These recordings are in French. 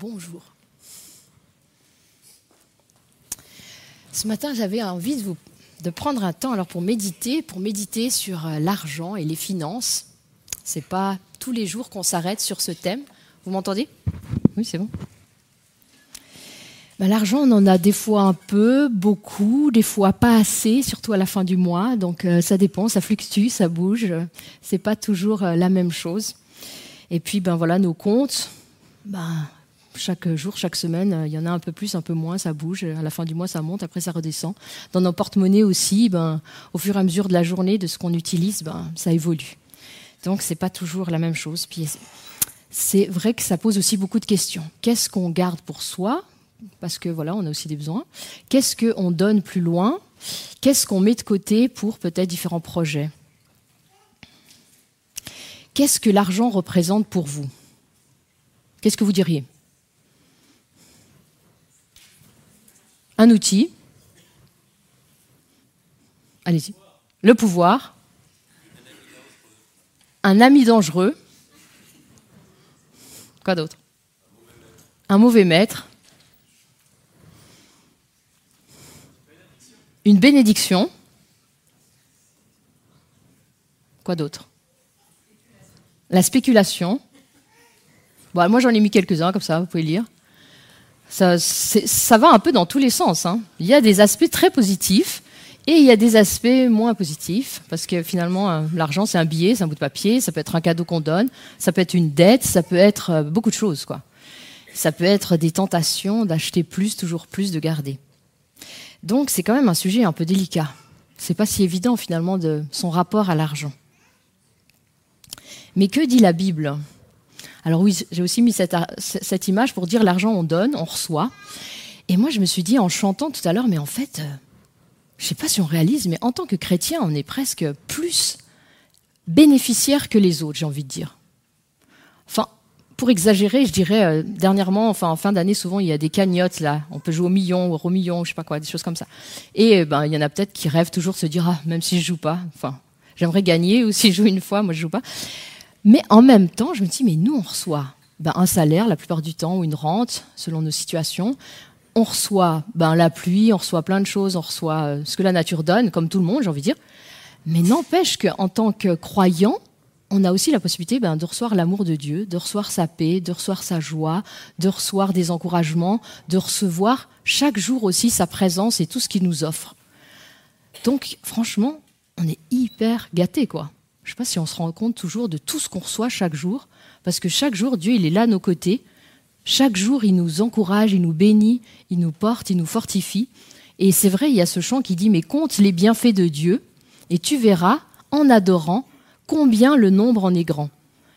Bonjour. Ce matin, j'avais envie de, vous, de prendre un temps alors pour méditer, pour méditer sur euh, l'argent et les finances. C'est pas tous les jours qu'on s'arrête sur ce thème. Vous m'entendez? Oui, c'est bon. Ben, l'argent, on en a des fois un peu, beaucoup, des fois pas assez, surtout à la fin du mois. Donc euh, ça dépend, ça fluctue, ça bouge. C'est pas toujours euh, la même chose. Et puis ben voilà, nos comptes, ben, chaque jour, chaque semaine, euh, il y en a un peu plus, un peu moins, ça bouge. À la fin du mois, ça monte, après ça redescend. Dans nos porte-monnaies aussi, ben, au fur et à mesure de la journée, de ce qu'on utilise, ben, ça évolue. Donc c'est pas toujours la même chose. Puis c'est vrai que ça pose aussi beaucoup de questions. Qu'est-ce qu'on garde pour soi? Parce que voilà, on a aussi des besoins. Qu'est-ce qu'on donne plus loin? Qu'est-ce qu'on met de côté pour peut-être différents projets? Qu'est-ce que l'argent représente pour vous? Qu'est-ce que vous diriez? Un outil. Allez-y. Le pouvoir. Un ami dangereux. Quoi d'autre? Un mauvais maître. Une bénédiction. Quoi d'autre? La spéculation. Moi j'en ai mis quelques-uns comme ça, vous pouvez lire ça, va un peu dans tous les sens. Hein. Il y a des aspects très positifs et il y a des aspects moins positifs, parce que finalement, euh, l'argent, c'est un billet, c'est un bout de papier, ça peut être un cadeau qu'on donne, ça peut être une dette, ça peut être euh, beaucoup de choses. Quoi. Ça peut être des tentations d'acheter plus, toujours plus, de garder. Donc c'est quand même un sujet un peu délicat. C'est pas si évident finalement de son rapport à l'argent. Mais que dit la Bible? Alors oui, j'ai aussi mis cette, image pour dire l'argent on donne, on reçoit. Et moi je me suis dit en chantant tout à l'heure, mais en fait, euh, je ne sais pas si on réalise, mais en tant que chrétien, on est presque plus bénéficiaire que les autres, j'ai envie de dire. Enfin, pour exagérer, je dirais, euh, dernièrement, enfin en fin d'année, souvent il y a des cagnottes là, on peut jouer au million, au million, je sais pas quoi, des choses comme ça. Et euh, ben il y en a peut-être qui rêvent toujours de se dire ah même si je joue pas, enfin j'aimerais gagner ou si je joue une fois, moi je joue pas. Mais en même temps, je me dis, mais nous, on reçoit ben, un salaire la plupart du temps ou une rente, selon nos situations. On reçoit ben, la pluie, on reçoit plein de choses, on reçoit euh, ce que la nature donne, comme tout le monde, j'ai envie de dire. Mais n'empêche qu'en tant que croyant, on a aussi la possibilité ben, de recevoir l'amour de Dieu, de recevoir sa paix, de recevoir sa joie, de recevoir des encouragements, de recevoir chaque jour aussi sa présence et tout ce qu'il nous offre. Donc, franchement, on est hyper gâtés, quoi. Je ne sais pas si on se rend compte toujours de tout ce qu'on reçoit chaque jour, parce que chaque jour, Dieu, il est là à nos côtés. Chaque jour, il nous encourage, il nous bénit, il nous porte, il nous fortifie. Et c'est vrai, il y a ce chant qui dit, mais compte les bienfaits de Dieu, et tu verras, en adorant, combien le nombre en est grand.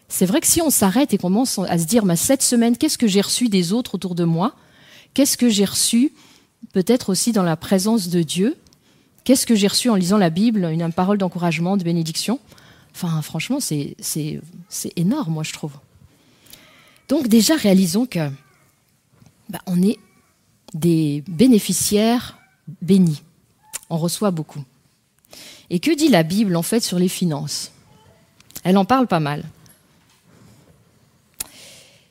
C'est vrai que si on s'arrête et qu'on commence à se dire, cette semaine, qu'est-ce que j'ai reçu des autres autour de moi? Qu'est-ce que j'ai reçu peut-être aussi dans la présence de Dieu? Qu'est-ce que j'ai reçu en lisant la Bible, une parole d'encouragement, de bénédiction? Franchement, c'est énorme, moi, je trouve. Donc, déjà, réalisons que bah, on est des bénéficiaires bénis. On reçoit beaucoup. Et que dit la Bible, en fait, sur les finances? Elle en parle pas mal.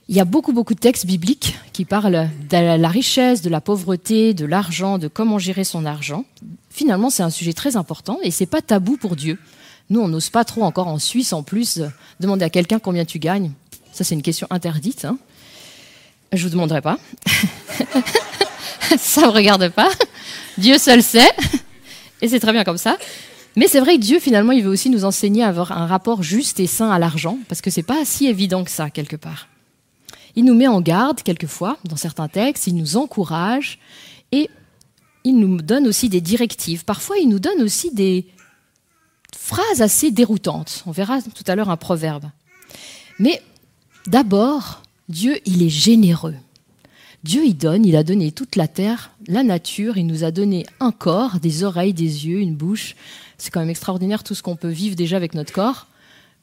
Il y a beaucoup, beaucoup de textes bibliques qui parlent de la richesse, de la pauvreté, de l'argent, de comment gérer son argent. Finalement, c'est un sujet très important et c'est pas tabou pour Dieu. Nous, on n'ose pas trop encore en Suisse, en plus, demander à quelqu'un combien tu gagnes. Ça, c'est une question interdite. Hein. Je vous demanderai pas. ça ne me regarde pas. Dieu seul sait. Et c'est très bien comme ça. Mais c'est vrai que Dieu, finalement, il veut aussi nous enseigner à avoir un rapport juste et sain à l'argent, parce que c'est pas si évident que ça, quelque part. Il nous met en garde, quelquefois, dans certains textes, il nous encourage, et il nous donne aussi des directives. Parfois, il nous donne aussi des, phrase assez déroutante. On verra tout à l'heure un proverbe. Mais d'abord, Dieu, il est généreux. Dieu, il donne, il a donné toute la terre, la nature, il nous a donné un corps, des oreilles, des yeux, une bouche. C'est quand même extraordinaire tout ce qu'on peut vivre déjà avec notre corps.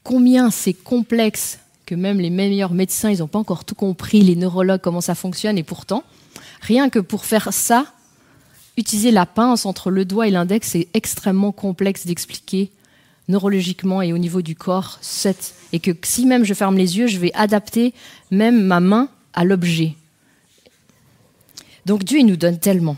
Combien c'est complexe que même les meilleurs médecins, ils n'ont pas encore tout compris, les neurologues, comment ça fonctionne, et pourtant, rien que pour faire ça, utiliser la pince entre le doigt et l'index, c'est extrêmement complexe d'expliquer neurologiquement et au niveau du corps, et que si même je ferme les yeux, je vais adapter même ma main à l'objet. Donc Dieu, il nous donne tellement.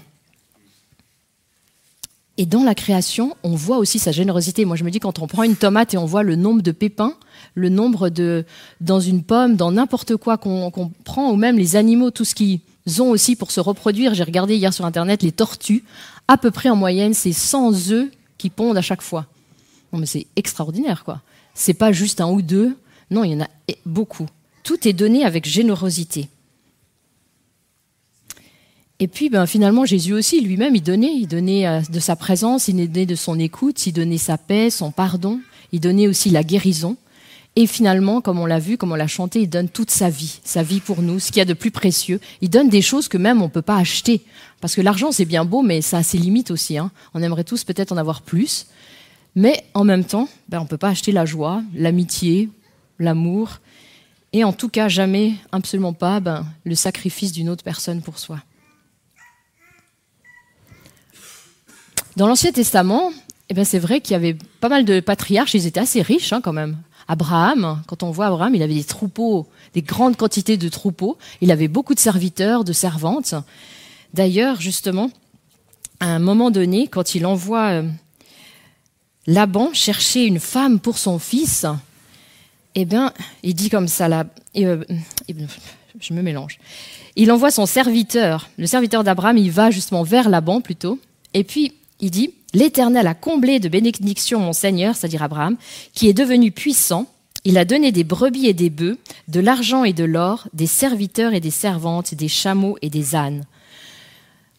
Et dans la création, on voit aussi sa générosité. Moi, je me dis, quand on prend une tomate et on voit le nombre de pépins, le nombre de. dans une pomme, dans n'importe quoi qu'on prend, ou même les animaux, tout ce qu'ils ont aussi pour se reproduire. J'ai regardé hier sur Internet les tortues. À peu près en moyenne, c'est 100 œufs qui pondent à chaque fois. Mais c'est extraordinaire, quoi. C'est pas juste un ou deux. Non, il y en a beaucoup. Tout est donné avec générosité. Et puis, ben, finalement, Jésus aussi, lui-même, il donnait, il donnait euh, de sa présence, il donnait de son écoute, il donnait sa paix, son pardon, il donnait aussi la guérison. Et finalement, comme on l'a vu, comme on l'a chanté, il donne toute sa vie, sa vie pour nous, ce qu'il y a de plus précieux. Il donne des choses que même on ne peut pas acheter. Parce que l'argent, c'est bien beau, mais ça a ses limites aussi. Hein. On aimerait tous peut-être en avoir plus. Mais en même temps, ben, on ne peut pas acheter la joie, l'amitié, l'amour. Et en tout cas, jamais, absolument pas, ben, le sacrifice d'une autre personne pour soi. Dans l'Ancien Testament, eh ben c'est vrai qu'il y avait pas mal de patriarches, ils étaient assez riches hein, quand même. Abraham, quand on voit Abraham, il avait des troupeaux, des grandes quantités de troupeaux. Il avait beaucoup de serviteurs, de servantes. D'ailleurs, justement, à un moment donné, quand il envoie euh, Laban chercher une femme pour son fils, eh bien, il dit comme ça, là, euh, je me mélange. Il envoie son serviteur, le serviteur d'Abraham, il va justement vers Laban plutôt, et puis il dit L'Éternel a comblé de bénédictions mon Seigneur, c'est-à-dire Abraham, qui est devenu puissant. Il a donné des brebis et des bœufs, de l'argent et de l'or, des serviteurs et des servantes, des chameaux et des ânes.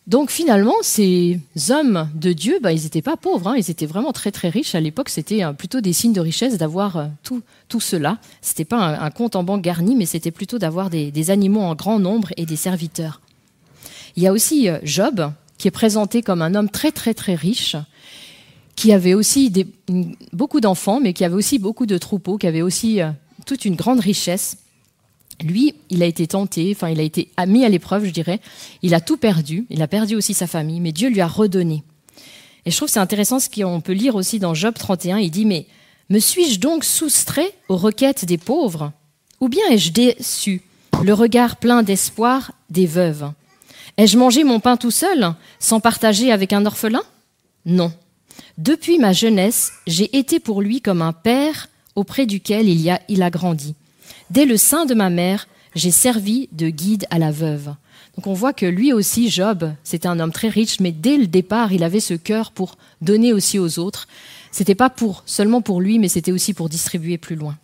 Donc finalement, ces hommes de Dieu, bah, ils n'étaient pas pauvres, hein. ils étaient vraiment très très riches. À l'époque, c'était euh, plutôt des signes de richesse d'avoir euh, tout, tout cela. Ce n'était pas un, compte en banque garni, mais c'était plutôt d'avoir des, animaux en grand nombre et des serviteurs. Il y a aussi euh, Job, qui est présenté comme un homme très très très riche, qui avait aussi beaucoup d'enfants, mais qui avait aussi beaucoup de troupeaux, qui avait aussi toute une grande richesse. Lui, il a été tenté, enfin il a été mis à l'épreuve, je dirais. Il a tout perdu, il a perdu aussi sa famille, mais Dieu lui a redonné. Et je trouve c'est intéressant ce qu'on peut lire aussi dans Job 31. Il dit mais me suis-je donc soustrait aux requêtes des pauvres, ou bien ai-je déçu le regard plein d'espoir des veuves? Ai-je mangé mon pain tout seul, sans partager avec un orphelin? Non. Depuis ma jeunesse, j'ai été pour lui comme un père auprès duquel il, a, il a grandi. Dès le sein de ma mère, j'ai servi de guide à la veuve. Donc on voit que lui aussi, Job, c'était un homme très riche, mais dès le départ, il avait ce cœur pour donner aussi aux autres. C'était pas pour seulement pour lui, mais c'était aussi pour distribuer plus loin.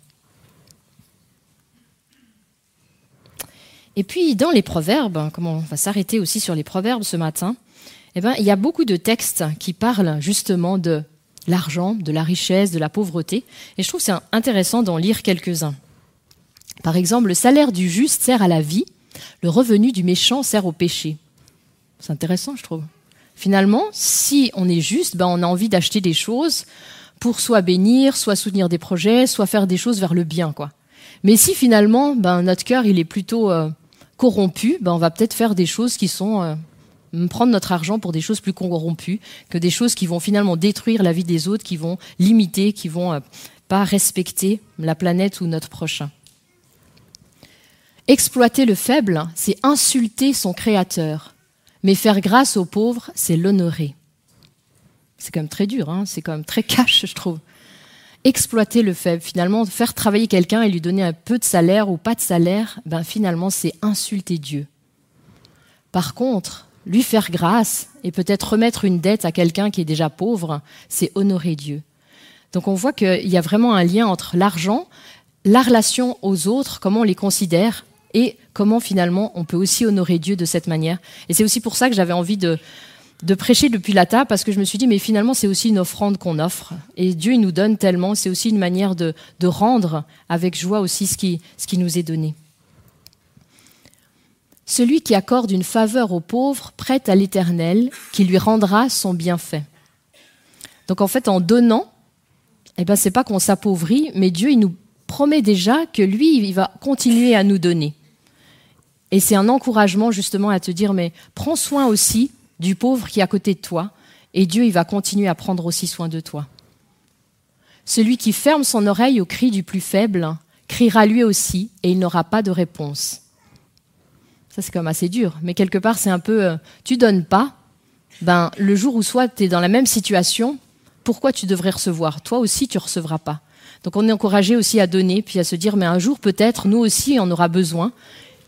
Et puis dans les proverbes, comme on va s'arrêter aussi sur les proverbes ce matin, eh ben, il y a beaucoup de textes qui parlent justement de l'argent, de la richesse, de la pauvreté. Et je trouve c'est intéressant d'en lire quelques-uns. Par exemple, le salaire du juste sert à la vie, le revenu du méchant sert au péché. C'est intéressant, je trouve. Finalement, si on est juste, ben on a envie d'acheter des choses pour soit bénir, soit soutenir des projets, soit faire des choses vers le bien, quoi. Mais si finalement, ben, notre cœur, il est plutôt euh, corrompu, ben on va peut-être faire des choses qui sont euh, prendre notre argent pour des choses plus corrompues que des choses qui vont finalement détruire la vie des autres, qui vont limiter, qui vont euh, pas respecter la planète ou notre prochain. Exploiter le faible, c'est insulter son créateur. Mais faire grâce aux pauvres, c'est l'honorer. C'est quand même très dur, hein c'est quand même très cash, je trouve exploiter le faible, finalement, faire travailler quelqu'un et lui donner un peu de salaire ou pas de salaire, ben finalement, c'est insulter Dieu. Par contre, lui faire grâce et peut-être remettre une dette à quelqu'un qui est déjà pauvre, c'est honorer Dieu. Donc on voit qu'il y a vraiment un lien entre l'argent, la relation aux autres, comment on les considère, et comment finalement on peut aussi honorer Dieu de cette manière. Et c'est aussi pour ça que j'avais envie de, prêcher depuis la table parce que je me suis dit, mais finalement, c'est aussi une offrande qu'on offre. Et Dieu, il nous donne tellement. C'est aussi une manière de, rendre avec joie aussi ce qui, ce qui nous est donné. Celui qui accorde une faveur aux pauvres prête à l'Éternel, qui lui rendra son bienfait. Donc en fait, en donnant, eh ben, c'est pas qu'on s'appauvrit, mais Dieu, il nous promet déjà que lui, il va continuer à nous donner. Et c'est un encouragement justement à te dire, mais prends soin aussi du pauvre qui est à côté de toi, et Dieu, il va continuer à prendre aussi soin de toi. Celui qui ferme son oreille au cri du plus faible criera lui aussi, et il n'aura pas de réponse. Ça, c'est même assez dur. Mais quelque part, c'est un peu, euh, tu donnes pas, ben, le jour où soit tu es dans la même situation, pourquoi tu devrais recevoir? Toi aussi, tu recevras pas. Donc on est encouragé aussi à donner, puis à se dire, mais un jour peut-être, nous aussi, on aura besoin.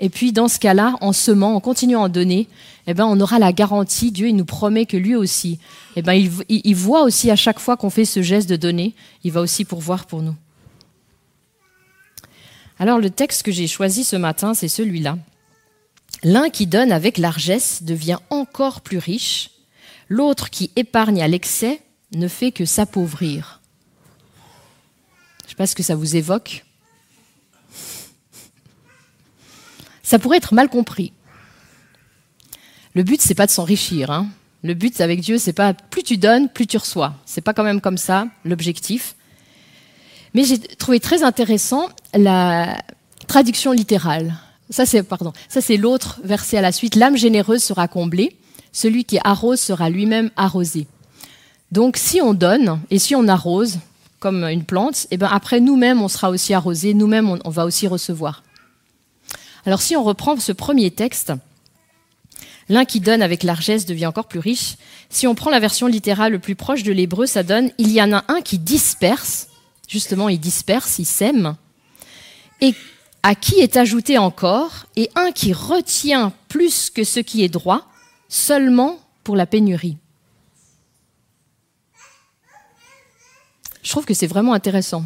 Et puis dans ce cas-là, en semant, en continuant à donner, eh ben, on aura la garantie, Dieu il nous promet que lui aussi, eh ben, il, il voit aussi à chaque fois qu'on fait ce geste de donner, il va aussi pourvoir pour nous. Alors le texte que j'ai choisi ce matin, c'est celui-là. L'un qui donne avec largesse devient encore plus riche, l'autre qui épargne à l'excès ne fait que s'appauvrir. Je ne sais pas ce que ça vous évoque. Ça pourrait être mal compris. Le but, c'est pas de s'enrichir. Hein. Le but avec Dieu, c'est pas plus tu donnes, plus tu reçois. C'est pas quand même comme ça l'objectif. Mais j'ai trouvé très intéressant la traduction littérale. Ça, c'est l'autre verset à la suite. L'âme généreuse sera comblée. Celui qui arrose sera lui-même arrosé. Donc, si on donne et si on arrose comme une plante, et eh ben après nous-mêmes, on sera aussi arrosé. Nous-mêmes, on va aussi recevoir. Alors si on reprend ce premier texte, l'un qui donne avec largesse devient encore plus riche. Si on prend la version littérale le plus proche de l'hébreu, ça donne il y en a un qui disperse, justement il disperse, il sème, et à qui est ajouté encore, et un qui retient plus que ce qui est droit, seulement pour la pénurie. Je trouve que c'est vraiment intéressant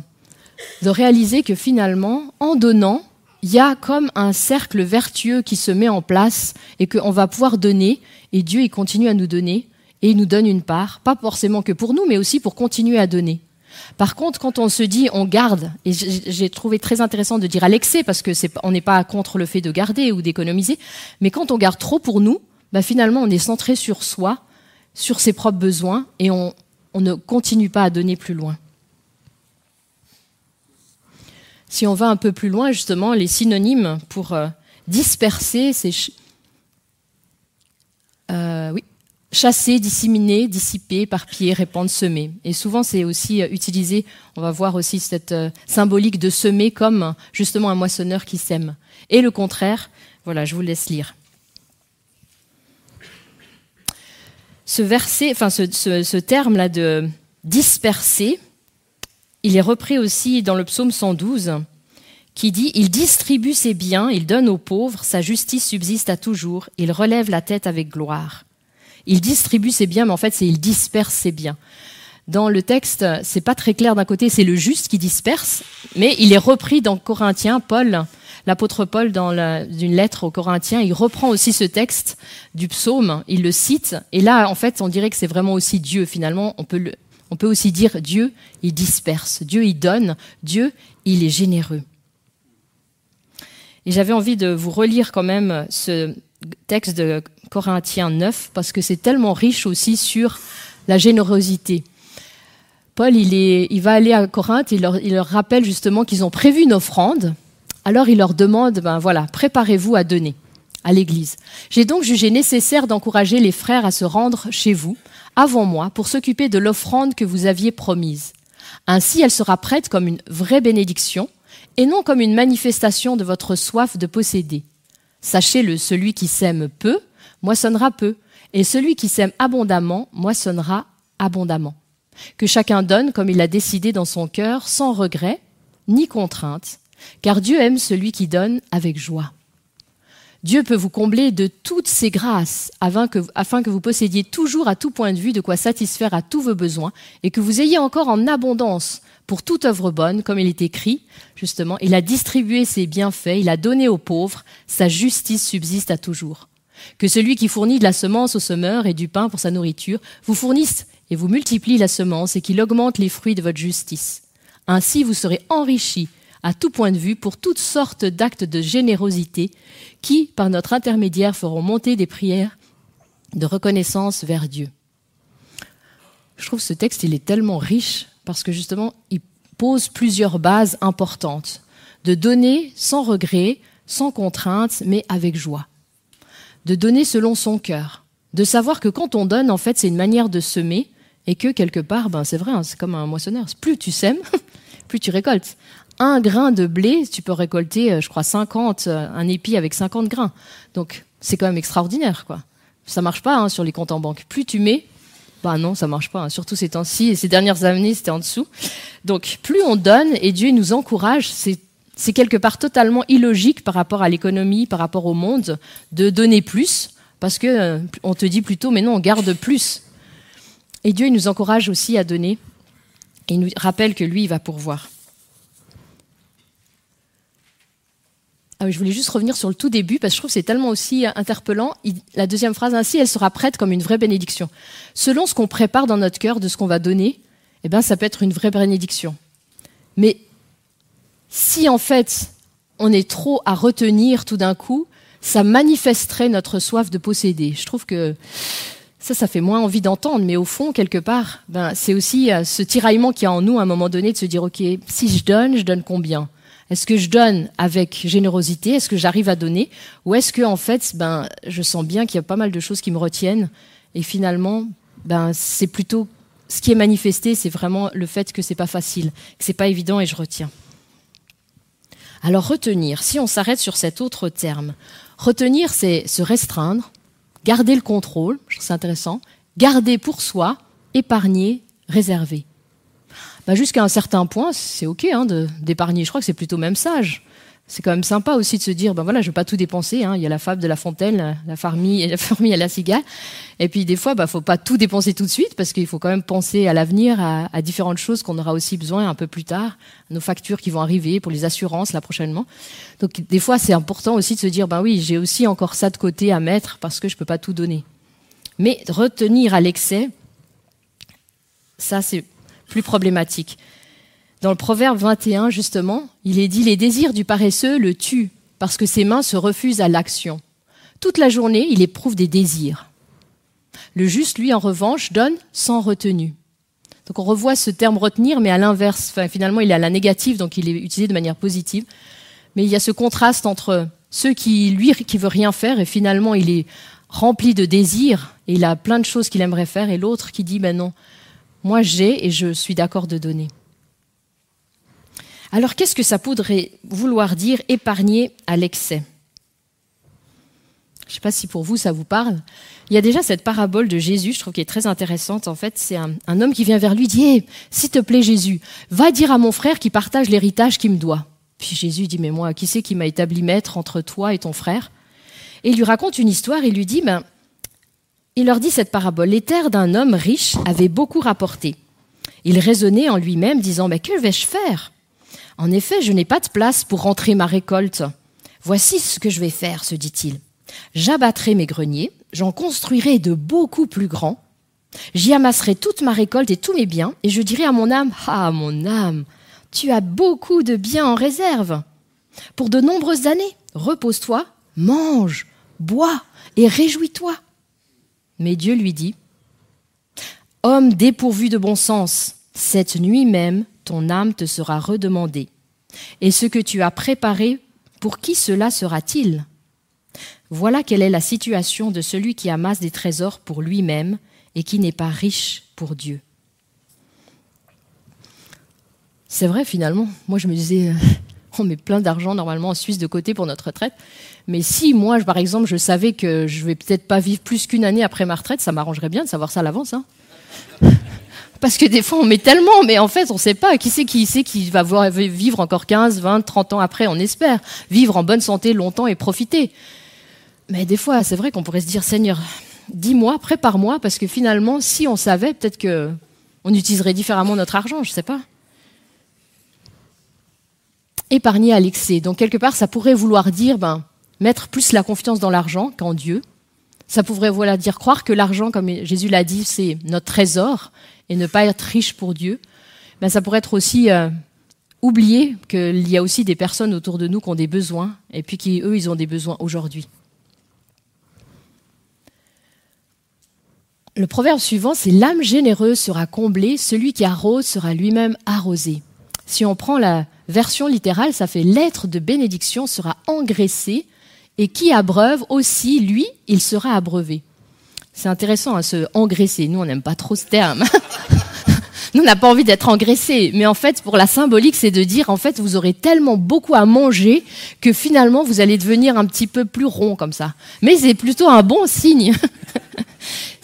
de réaliser que finalement, en donnant, il y a comme un cercle vertueux qui se met en place et qu'on va pouvoir donner, et Dieu il continue à nous donner, et il nous donne une part, pas forcément que pour nous, mais aussi pour continuer à donner. Par contre, quand on se dit on garde, et j'ai trouvé très intéressant de dire à l'excès, parce que on n'est pas contre le fait de garder ou d'économiser, mais quand on garde trop pour nous, bah finalement on est centré sur soi, sur ses propres besoins, et on ne continue pas à donner plus loin. Si on va un peu plus loin, justement, les synonymes pour euh, disperser, c'est euh, chasser, disséminer, dissiper, éparpiller, répandre, semer. Et souvent, c'est aussi euh, utilisé, on va voir aussi cette symbolique de semer comme justement un moissonneur qui sème. Et le contraire, voilà, je vous laisse lire. Ce verset, ce terme-là de disperser, il est repris aussi dans le psaume 112 qui dit Il distribue ses biens, il donne aux pauvres, sa justice subsiste à toujours, il relève la tête avec gloire. Il distribue ses biens, mais en fait, c'est il disperse ses biens. Dans le texte, c'est pas très clair d'un côté, c'est le juste qui disperse, mais il est repris dans Corinthiens, Paul, l'apôtre Paul, dans une lettre aux Corinthiens, il reprend aussi ce texte du psaume, il le cite, et là, en fait, on dirait que c'est vraiment aussi Dieu, finalement, on peut le, on peut aussi dire Dieu, il disperse, Dieu, il donne, Dieu, il est généreux. Et j'avais envie de vous relire quand même ce texte de Corinthiens 9, parce que c'est tellement riche aussi sur la générosité. Paul, il, va aller à Corinthe, il leur, il leur rappelle justement qu'ils ont prévu une offrande. Alors il leur demande, ben voilà, préparez-vous à donner à l'Église. J'ai donc jugé nécessaire d'encourager les frères à se rendre chez vous, avant moi pour s'occuper de l'offrande que vous aviez promise. Ainsi, elle sera prête comme une vraie bénédiction et non comme une manifestation de votre soif de posséder. Sachez-le, celui qui sème peu, moissonnera peu, et celui qui sème abondamment, moissonnera abondamment. Que chacun donne comme il l'a décidé dans son cœur, sans regret ni contrainte, car Dieu aime celui qui donne avec joie. Dieu peut vous combler de toutes ses grâces afin que, vous possédiez toujours à tout point de vue de quoi satisfaire à tous vos besoins et que vous ayez encore en abondance pour toute œuvre bonne, comme il est écrit, justement, il a distribué ses bienfaits, il a donné aux pauvres, sa justice subsiste à toujours. Que celui qui fournit de la semence au semeur et du pain pour sa nourriture vous fournisse et vous multiplie la semence et qu'il augmente les fruits de votre justice. Ainsi vous serez enrichis à tout point de vue pour toutes sortes d'actes de générosité qui, par notre intermédiaire, feront monter des prières de reconnaissance vers Dieu. Je trouve ce texte, il est tellement riche parce que justement, il pose plusieurs bases importantes. De donner sans regret, sans contrainte, mais avec joie. De donner selon son cœur. De savoir que quand on donne, en fait, c'est une manière de semer et que quelque part, ben, c'est vrai, hein, c'est comme un moissonneur. Plus tu sèmes, plus tu récoltes. Un grain de blé, tu peux récolter, euh, je crois, 50, euh, un épi avec 50 grains. Donc, c'est quand même extraordinaire, quoi. Ça marche pas hein, sur les comptes en banque. Plus tu mets, bah non, ça marche pas. Hein. Surtout ces temps-ci et ces dernières années, c'était en dessous. Donc, plus on donne et Dieu nous encourage, c'est quelque part totalement illogique par rapport à l'économie, par rapport au monde, de donner plus, parce que euh, on te dit plutôt, mais non, on garde plus. Et Dieu nous encourage aussi à donner, et il nous rappelle que lui, il va pourvoir. Ah je voulais juste revenir sur le tout début parce que je trouve que c'est tellement aussi interpellant. la deuxième phrase ainsi, elle sera prête comme une vraie bénédiction. Selon ce qu'on prépare dans notre cœur de ce qu'on va donner, eh ben ça peut être une vraie bénédiction. Mais si en fait on est trop à retenir tout d'un coup, ça manifesterait notre soif de posséder. Je trouve que ça, ça fait moins envie d'entendre, mais au fond, quelque part, ben, c'est aussi euh, ce tiraillement qu'il y a en nous à un moment donné de se dire, OK, si je donne, je donne combien? Est-ce que je donne avec générosité? Est-ce que j'arrive à donner? Ou est-ce que en fait, ben, je sens bien qu'il y a pas mal de choses qui me retiennent et finalement, ben, c'est plutôt ce qui est manifesté, c'est vraiment le fait que c'est pas facile, que c'est pas évident et je retiens. Alors retenir, si on s'arrête sur cet autre terme, retenir c'est se restreindre, garder le contrôle, c'est intéressant, garder pour soi, épargner, réserver. Bah, jusqu'à un certain point, c'est OK hein, d'épargner. Je crois que c'est plutôt même sage. C'est quand même sympa aussi de se dire, ben voilà, je vais pas tout dépenser. Hein. Il y a la fable de la fontaine, la farmie, la fourmi et la cigale. Et puis des fois, bah, faut pas tout dépenser tout de suite parce qu'il faut quand même penser à l'avenir, à, à, différentes choses qu'on aura aussi besoin un peu plus tard, nos factures qui vont arriver pour les assurances là prochainement. Donc des fois, c'est important aussi de se dire, ben oui, j'ai aussi encore ça de côté à mettre parce que je peux pas tout donner. Mais retenir à l'excès, ça c'est plus problématique. Dans le proverbe 21, justement, il est dit Les désirs du paresseux le tuent parce que ses mains se refusent à l'action. Toute la journée, il éprouve des désirs. Le juste, lui, en revanche, donne sans retenue. Donc on revoit ce terme retenir, mais à l'inverse. Finalement, il est à la négative, donc il est utilisé de manière positive. Mais il y a ce contraste entre ceux qui, lui, qui veut rien faire, et finalement, il est rempli de désirs, et il a plein de choses qu'il aimerait faire, et l'autre qui dit, ben non, moi, j'ai et je suis d'accord de donner. Alors, qu'est-ce que ça pourrait vouloir dire épargner à l'excès? Je ne sais pas si pour vous ça vous parle. Il y a déjà cette parabole de Jésus, je trouve qu'elle est très intéressante. En fait, c'est un, homme qui vient vers lui, dit S'il te plaît, Jésus, va dire à mon frère qu'il partage l'héritage qu'il me doit. Puis Jésus dit Mais moi, qui c'est qui m'a établi maître entre toi et ton frère? Et il lui raconte une histoire et lui dit ben, il leur dit cette parabole. Les terres d'un homme riche avaient beaucoup rapporté. Il raisonnait en lui-même, disant, mais que vais-je faire? En effet, je n'ai pas de place pour rentrer ma récolte. Voici ce que je vais faire, se dit-il. J'abattrai mes greniers, j'en construirai de beaucoup plus grands, j'y amasserai toute ma récolte et tous mes biens, et je dirai à mon âme, Ah, mon âme, tu as beaucoup de biens en réserve. Pour de nombreuses années, repose-toi, mange, bois et réjouis-toi. Mais Dieu lui dit, Homme dépourvu de bon sens, cette nuit même, ton âme te sera redemandée. Et ce que tu as préparé, pour qui cela sera-t-il? Voilà quelle est la situation de celui qui amasse des trésors pour lui-même et qui n'est pas riche pour Dieu. C'est vrai finalement, moi je me disais, on met plein d'argent normalement en Suisse de côté pour notre retraite. Mais si moi, par exemple, je savais que je vais peut-être pas vivre plus qu'une année après ma retraite, ça m'arrangerait bien de savoir ça à l'avance. Hein. Parce que des fois, on met tellement, mais en fait, on ne sait pas. Qui c'est qui sait qui va vivre encore 15, 20, 30 ans après, on espère. Vivre en bonne santé longtemps et profiter. Mais des fois, c'est vrai qu'on pourrait se dire, Seigneur, dis-moi, prépare-moi, parce que finalement, si on savait, peut-être que on utiliserait différemment notre argent, je ne sais pas épargner à l'excès. Donc quelque part, ça pourrait vouloir dire ben, mettre plus la confiance dans l'argent qu'en Dieu. Ça pourrait voilà dire croire que l'argent, comme Jésus l'a dit, c'est notre trésor et ne pas être riche pour Dieu. Ben, ça pourrait être aussi euh, oublier qu'il y a aussi des personnes autour de nous qui ont des besoins et puis qui, eux, ils ont des besoins aujourd'hui. Le proverbe suivant, c'est l'âme généreuse sera comblée, celui qui arrose sera lui-même arrosé. Si on prend la version littérale, ça fait l'être de bénédiction sera engraissé et qui abreuve aussi, lui, il sera abreuvé. C'est intéressant, à hein, ce engraisser. Nous, on n'aime pas trop ce terme. Nous, on n'a pas envie d'être engraissé, mais en fait, pour la symbolique, c'est de dire, en fait, vous aurez tellement beaucoup à manger que finalement, vous allez devenir un petit peu plus rond comme ça. Mais c'est plutôt un bon signe.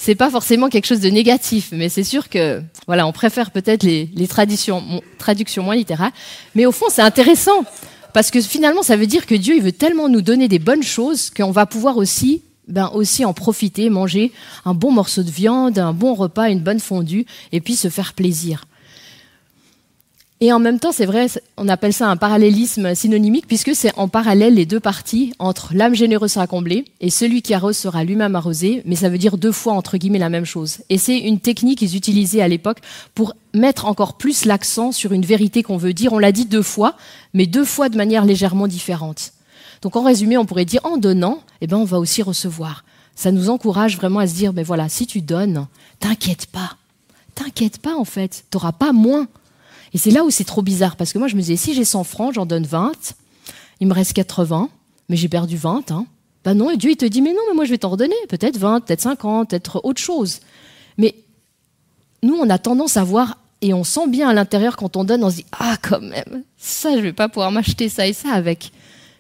c'est pas forcément quelque chose de négatif, mais c'est sûr que, voilà, on préfère peut-être les, traditions, traductions moins littérales. Mais au fond, c'est intéressant. Parce que finalement, ça veut dire que Dieu, il veut tellement nous donner des bonnes choses qu'on va pouvoir aussi ben aussi en profiter, manger un bon morceau de viande, un bon repas, une bonne fondue, et puis se faire plaisir. Et en même temps, c'est vrai, on appelle ça un parallélisme synonymique, puisque c'est en parallèle les deux parties entre l'âme généreuse sera comblée et celui qui arrose sera lui-même arrosé, mais ça veut dire deux fois, entre guillemets, la même chose. Et c'est une technique qu'ils utilisaient à l'époque pour mettre encore plus l'accent sur une vérité qu'on veut dire. On l'a dit deux fois, mais deux fois de manière légèrement différente. Donc en résumé, on pourrait dire en donnant, eh ben, on va aussi recevoir. Ça nous encourage vraiment à se dire, mais voilà, si tu donnes, t'inquiète pas. T'inquiète pas en fait, t'auras pas moins. Et c'est là où c'est trop bizarre, parce que moi je me disais, si j'ai 100 francs, j'en donne 20, il me reste 80, mais j'ai perdu 20. Hein. Ben non, et Dieu il te dit, mais non, mais moi je vais t'en redonner, peut-être 20, peut-être 50, peut-être autre chose. Mais nous, on a tendance à voir, et on sent bien à l'intérieur quand on donne, on se dit, ah quand même, ça je vais pas pouvoir m'acheter ça et ça avec.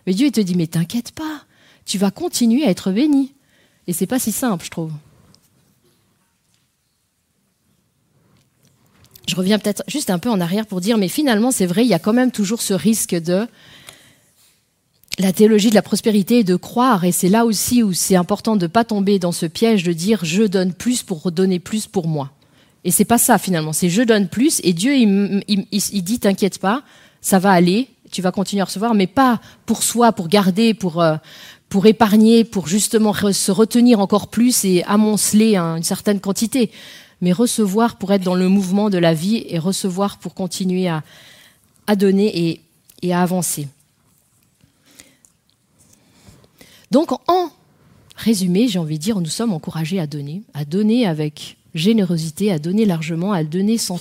Mais Dieu il te dit, mais t'inquiète pas, tu vas continuer à être béni. Et c'est pas si simple, je trouve. Je reviens peut-être juste un peu en arrière pour dire, mais finalement, c'est vrai, il y a quand même toujours ce risque de la théologie de la prospérité et de croire, et c'est là aussi où c'est important de ne pas tomber dans ce piège de dire je donne plus pour redonner plus pour moi. Et c'est pas ça finalement, c'est je donne plus et Dieu il, dit t'inquiète pas, ça va aller, tu vas continuer à recevoir, mais pas pour soi, pour garder, pour, euh, pour épargner, pour justement se retenir encore plus et amonceler une certaine quantité, mais recevoir pour être dans le mouvement de la vie et recevoir pour continuer à, donner et, et à avancer. Donc, en résumé, j'ai envie de dire, nous sommes encouragés à donner, à donner avec générosité, à donner largement, à donner sans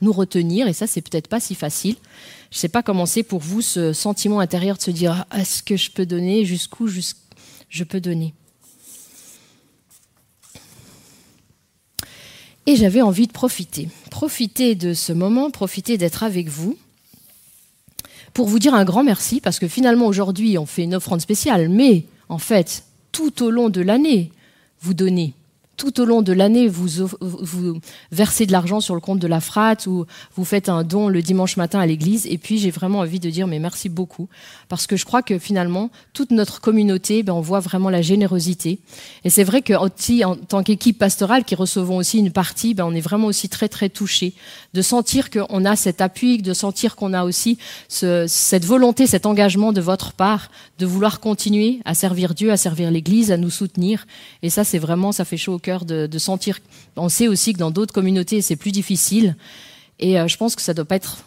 nous retenir, et ça, c'est peut-être pas si facile. Je ne sais pas comment c'est pour vous ce sentiment intérieur de se dire ah, est-ce que je peux donner, jusqu'où je peux donner? Et j'avais envie de profiter, profiter de ce moment, profiter d'être avec vous, pour vous dire un grand merci, parce que finalement aujourd'hui on fait une offrande spéciale, mais en fait, tout au long de l'année, vous donnez tout au long de l'année, vous, vous, versez de l'argent sur le compte de la frate ou vous faites un don le dimanche matin à l'église. Et puis, j'ai vraiment envie de dire, mais merci beaucoup. Parce que je crois que finalement, toute notre communauté, ben, on voit vraiment la générosité. Et c'est vrai que en tant qu'équipe pastorale qui recevons aussi une partie, ben, on est vraiment aussi très, très touchés de sentir qu'on a cet appui, de sentir qu'on a aussi ce, cette volonté, cet engagement de votre part de vouloir continuer à servir Dieu, à servir l'église, à nous soutenir. Et ça, c'est vraiment, ça fait chaud au de, sentir. On sait aussi que dans d'autres communautés, c'est plus difficile. Et euh, je pense que ça doit pas être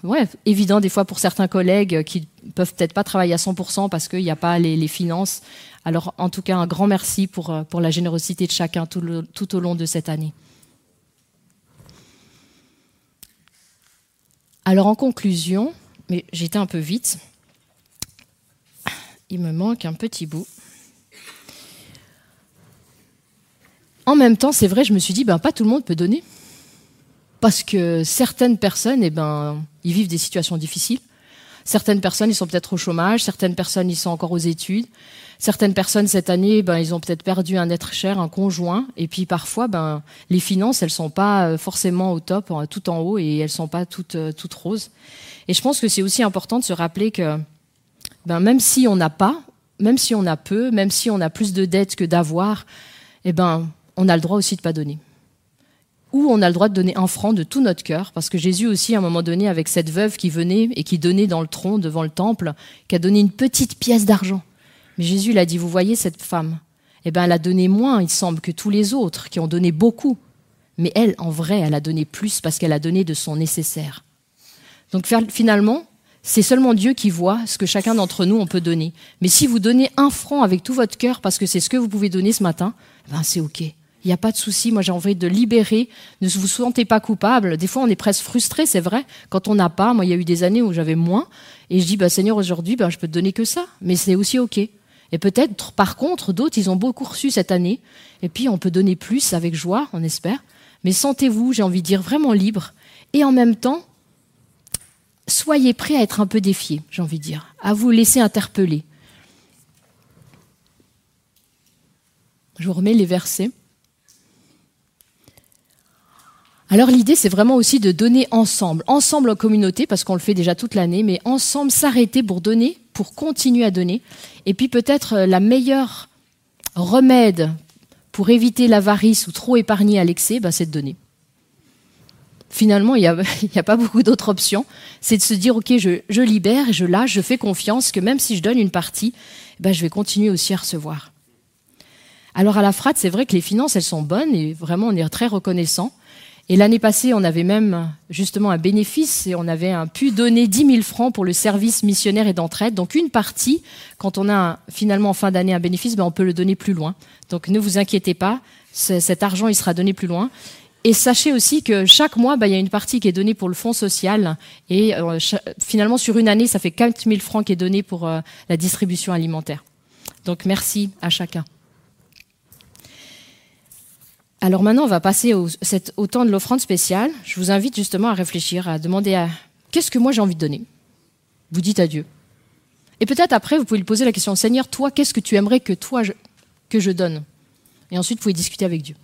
évident des fois pour certains collègues qui peuvent peut-être pas travailler à 100% parce qu'il n'y a pas les, finances. Alors en tout cas, un grand merci pour, euh, la générosité de chacun tout, tout au long de cette année. Alors en conclusion, mais j'étais un peu vite, il me manque un petit bout. En même temps, c'est vrai, je me suis dit, ben, pas tout le monde peut donner. Parce que certaines personnes, eh ben, ils vivent des situations difficiles. Certaines personnes, ils sont peut-être au chômage. Certaines personnes, ils sont encore aux études. Certaines personnes, cette année, ben, ils ont peut-être perdu un être cher, un conjoint. Et puis parfois, ben, les finances, elles sont pas euh, forcément au top, tout en haut, et elles sont pas toutes, euh, toutes roses. Et je pense que c'est aussi important de se rappeler que ben, même si on n'a pas, même si on a peu, même si on a plus de dettes que d'avoir, eh ben, on a le droit aussi de pas donner. Ou on a le droit de donner un franc de tout notre cœur, parce que Jésus aussi, à un moment donné, avec cette veuve qui venait et qui donnait dans le tronc devant le temple, qui a donné une petite pièce d'argent. Mais Jésus l'a dit, vous voyez cette femme? Eh bien, elle a donné moins, il semble, que tous les autres, qui ont donné beaucoup. Mais elle, en vrai, elle a donné plus parce qu'elle a donné de son nécessaire. Donc finalement, c'est seulement Dieu qui voit ce que chacun d'entre nous on peut donner. Mais si vous donnez un franc avec tout votre cœur parce que c'est ce que vous pouvez donner ce matin, ben c'est ok. Il n'y a pas de souci. Moi, j'ai envie de libérer. Ne vous sentez pas coupable. Des fois, on est presque frustré, c'est vrai, quand on n'a pas. Moi, il y a eu des années où j'avais moins. Et je dis, bah, Seigneur, aujourd'hui, bah, je peux te donner que ça. Mais c'est aussi OK. Et peut-être, par contre, d'autres, ils ont beaucoup reçu cette année. Et puis, on peut donner plus avec joie, on espère. Mais sentez-vous, j'ai envie de dire, vraiment libre. Et en même temps, soyez prêts à être un peu défiés, j'ai envie de dire, à vous laisser interpeller. Je vous remets les versets. Alors l'idée, c'est vraiment aussi de donner ensemble, ensemble en communauté, parce qu'on le fait déjà toute l'année, mais ensemble s'arrêter pour donner, pour continuer à donner. Et puis peut-être euh, la meilleure remède pour éviter l'avarice ou trop épargner à l'excès, bah, c'est de donner. Finalement, il n'y a, pas beaucoup d'autres options. C'est de se dire, OK, je, libère je lâche, je fais confiance que même si je donne une partie, bah, je vais continuer aussi à recevoir. Alors à la frate, c'est vrai que les finances, elles sont bonnes et vraiment, on est très reconnaissant. Et l'année passée, on avait même justement un bénéfice et on avait pu donner 10 000 francs pour le service missionnaire et d'entraide. Donc une partie, quand on a finalement en fin d'année un bénéfice, ben on peut le donner plus loin. Donc ne vous inquiétez pas, cet argent il sera donné plus loin. Et sachez aussi que chaque mois, ben, il y a une partie qui est donnée pour le fonds social. Et euh, finalement, sur une année, ça fait 4 000 francs qui est donné pour euh, la distribution alimentaire. Donc merci à chacun. Alors maintenant, on va passer au, temps de l'offrande spéciale. Je vous invite justement à réfléchir, à demander à qu'est-ce que moi j'ai envie de donner? Vous dites à Dieu. Et peut-être après, vous pouvez lui poser la question Seigneur, toi, qu'est-ce que tu aimerais que toi que je donne? Et ensuite, vous pouvez discuter avec Dieu.